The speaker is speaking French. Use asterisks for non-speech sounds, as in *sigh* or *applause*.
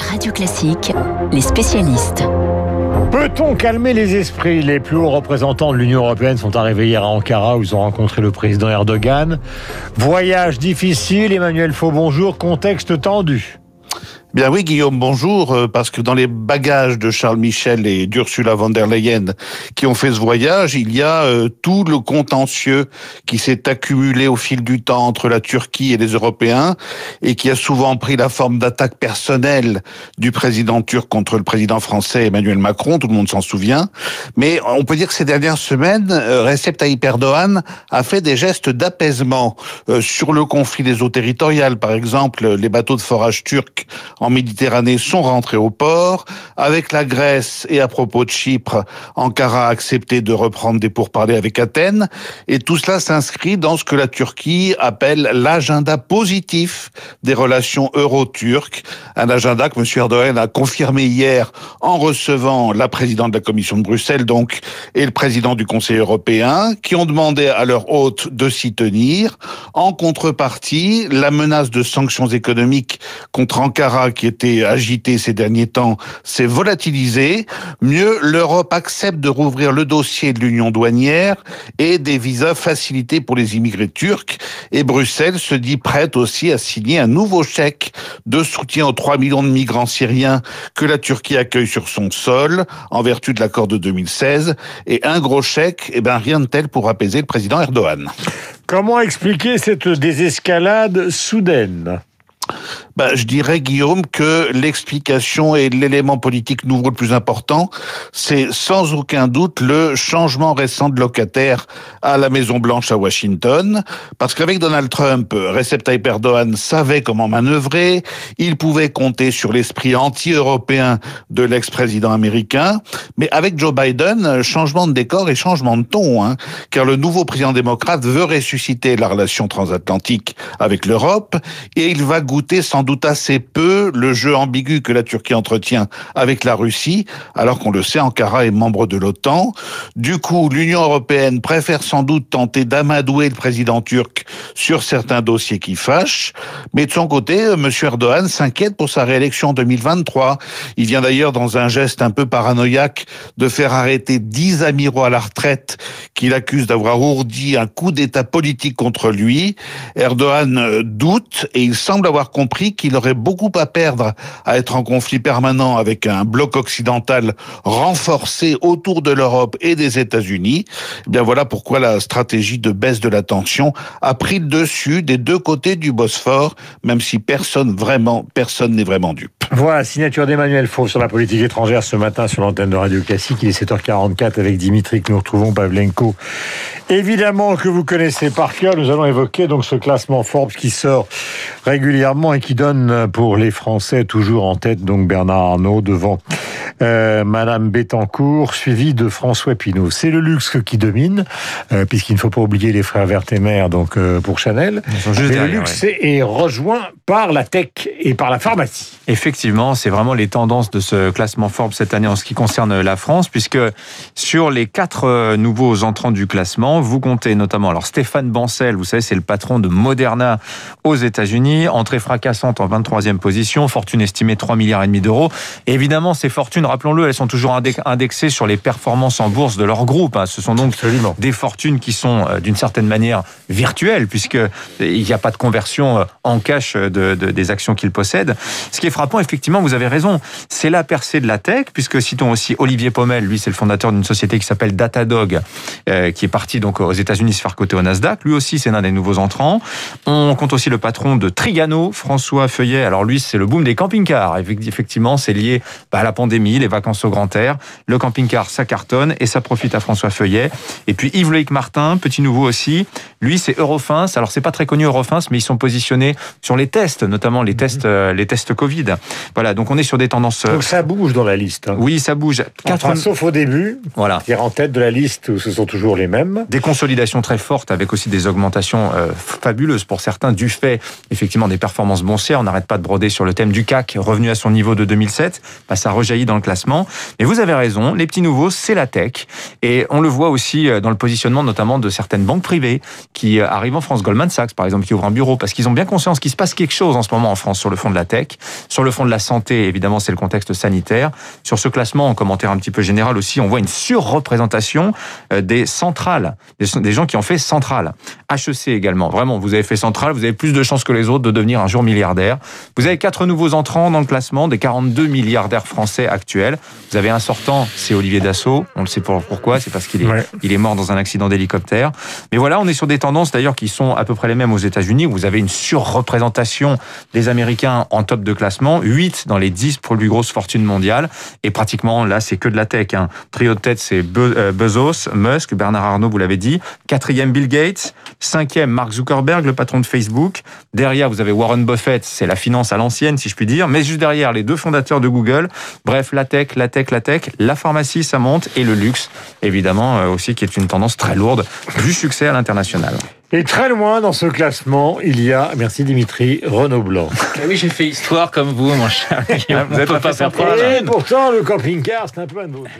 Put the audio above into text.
Radio Classique, les spécialistes. Peut-on calmer les esprits? Les plus hauts représentants de l'Union européenne sont arrivés hier à Ankara où ils ont rencontré le président Erdogan. Voyage difficile, Emmanuel Faux, bonjour, contexte tendu. Bien oui, Guillaume, bonjour. Euh, parce que dans les bagages de Charles Michel et d'Ursula von der Leyen qui ont fait ce voyage, il y a euh, tout le contentieux qui s'est accumulé au fil du temps entre la Turquie et les Européens et qui a souvent pris la forme d'attaques personnelles du président turc contre le président français Emmanuel Macron. Tout le monde s'en souvient. Mais on peut dire que ces dernières semaines, euh, Recep Tayyip Erdogan a fait des gestes d'apaisement sur le conflit des eaux territoriales. Par exemple, les bateaux de forage turcs en Méditerranée sont rentrés au port. Avec la Grèce et à propos de Chypre, Ankara a accepté de reprendre des pourparlers avec Athènes. Et tout cela s'inscrit dans ce que la Turquie appelle l'agenda positif des relations euro-turques. Un agenda que M. Erdogan a confirmé hier en recevant la présidente de la Commission de Bruxelles, donc, et le président du Conseil européen, qui ont demandé à leur hôte de s'y tenir. En contrepartie, la menace de sanctions économiques contre Ankara qui était agité ces derniers temps s'est volatilisé. Mieux, l'Europe accepte de rouvrir le dossier de l'union douanière et des visas facilités pour les immigrés turcs. Et Bruxelles se dit prête aussi à signer un nouveau chèque de soutien aux 3 millions de migrants syriens que la Turquie accueille sur son sol en vertu de l'accord de 2016. Et un gros chèque, eh ben, rien de tel pour apaiser le président Erdogan. Comment expliquer cette désescalade soudaine? Bah, je dirais, Guillaume, que l'explication et l'élément politique nouveau le plus important, c'est sans aucun doute le changement récent de locataire à la Maison-Blanche à Washington. Parce qu'avec Donald Trump, Recep Tayyip Erdogan savait comment manœuvrer. Il pouvait compter sur l'esprit anti-européen de l'ex-président américain. Mais avec Joe Biden, changement de décor et changement de ton. Hein, car le nouveau président démocrate veut ressusciter la relation transatlantique avec l'Europe et il va goûter sans doute assez peu le jeu ambigu que la Turquie entretient avec la Russie, alors qu'on le sait, Ankara est membre de l'OTAN. Du coup, l'Union européenne préfère sans doute tenter d'amadouer le président turc sur certains dossiers qui fâchent. Mais de son côté, M. Erdogan s'inquiète pour sa réélection en 2023. Il vient d'ailleurs, dans un geste un peu paranoïaque, de faire arrêter dix amiraux à la retraite qu'il accuse d'avoir ourdi un coup d'État politique contre lui. Erdogan euh, doute et il semble avoir compris qu'il aurait beaucoup à perdre à être en conflit permanent avec un bloc occidental renforcé autour de l'Europe et des États-Unis. Eh bien voilà pourquoi la stratégie de baisse de la tension a pris le dessus des deux côtés du Bosphore, même si personne vraiment, personne n'est vraiment dupe. Voilà, signature d'Emmanuel Faux sur la politique étrangère ce matin sur l'antenne de Radio Classique. Il est 7h44 avec Dimitri que nous retrouvons, Pavlenko. Évidemment que vous connaissez par cœur. Nous allons évoquer donc ce classement Forbes qui sort régulièrement et qui donne pour les Français toujours en tête donc Bernard Arnault devant euh, Madame Bettencourt, suivi de François Pinault. C'est le luxe qui domine, euh, puisqu'il ne faut pas oublier les frères Vertemer donc euh, pour Chanel. Mais le luxe est rejoint par la tech et par la pharmacie. Effectivement, c'est vraiment les tendances de ce classement Forbes cette année en ce qui concerne la France, puisque sur les quatre nouveaux entrants du classement, vous comptez notamment alors Stéphane Bancel, vous savez, c'est le patron de Moderna aux États-Unis, entrée fracassante en 23e position, fortune estimée 3 milliards et demi d'euros. Évidemment, ces fortunes rappelons-le, elles sont toujours indexées sur les performances en bourse de leur groupe. Hein. Ce sont donc des fortunes qui sont euh, d'une certaine manière virtuelles, puisqu'il n'y a pas de conversion euh, en cash de, des actions qu'ils possèdent. Ce qui est frappant, effectivement, vous avez raison, c'est la percée de la tech, puisque citons aussi Olivier Pommel, lui c'est le fondateur d'une société qui s'appelle Datadog, euh, qui est parti donc aux États-Unis se faire coter au Nasdaq. Lui aussi, c'est l'un des nouveaux entrants. On compte aussi le patron de Trigano, François Feuillet. Alors lui, c'est le boom des camping-cars. Effectivement, c'est lié bah, à la pandémie, les vacances au grand air. Le camping-car, ça cartonne et ça profite à François Feuillet. Et puis Yves-Loïc Martin, petit nouveau aussi. Lui, c'est Eurofins. Alors, c'est pas très connu Eurofins, mais ils sont positionnés sur les tests, notamment les tests, euh, les tests Covid. Voilà. Donc, on est sur des tendances. Donc, ça bouge dans la liste. Hein. Oui, ça bouge. Quatre... sauf au début. Voilà. Qui en tête de la liste où ce sont toujours les mêmes. Des consolidations très fortes avec aussi des augmentations euh, fabuleuses pour certains du fait, effectivement, des performances boncières. On n'arrête pas de broder sur le thème du CAC, revenu à son niveau de 2007. Bah, ça rejaillit dans le classement. Mais vous avez raison, les petits nouveaux, c'est la tech. Et on le voit aussi euh, dans le positionnement notamment de certaines banques privées qui euh, arrivent en France. Goldman Sachs, par exemple, qui ouvre un bureau parce qu'ils ont bien conscience qu'il se passe quelque chose en ce moment en France sur le fond de la tech. Sur le fond de la santé, évidemment, c'est le contexte sanitaire. Sur ce classement, en commentaire un petit peu général aussi, on voit une surreprésentation euh, des centrales, des gens qui ont fait centrale. HEC également. Vraiment, vous avez fait centrale, vous avez plus de chances que les autres de devenir un jour milliardaire. Vous avez quatre nouveaux entrants dans le classement des 42 milliardaires français actuels. Vous avez un sortant, c'est Olivier Dassault. On le sait pourquoi, c'est parce qu'il est, il est mort dans un accident d'hélicoptère. Mais voilà, on est sur des tendances d'ailleurs qui sont à peu près les mêmes aux États-Unis. Vous avez une surreprésentation des Américains en top de classement, 8 dans les 10 plus grosses fortunes mondiales. Et pratiquement, là, c'est que de la tech. Hein. Trio de tête, c'est euh, Bezos, Musk, Bernard Arnault, vous l'avez dit. Quatrième, Bill Gates. Cinquième, Mark Zuckerberg, le patron de Facebook. Derrière, vous avez Warren Buffett, c'est la finance à l'ancienne, si je puis dire. Mais juste derrière, les deux fondateurs de Google. Bref, la tech, la tech, la tech. La pharmacie, ça monte. Et le luxe, évidemment, euh, aussi, qui est une tendance très lourde du succès à l'international. Et très loin dans ce classement, il y a, merci Dimitri, Renault Blanc. Ah oui, j'ai fait histoire comme vous, mon cher. *laughs* vous n'êtes pas, pas faire Et pourtant, le camping-car, c'est un peu un autre.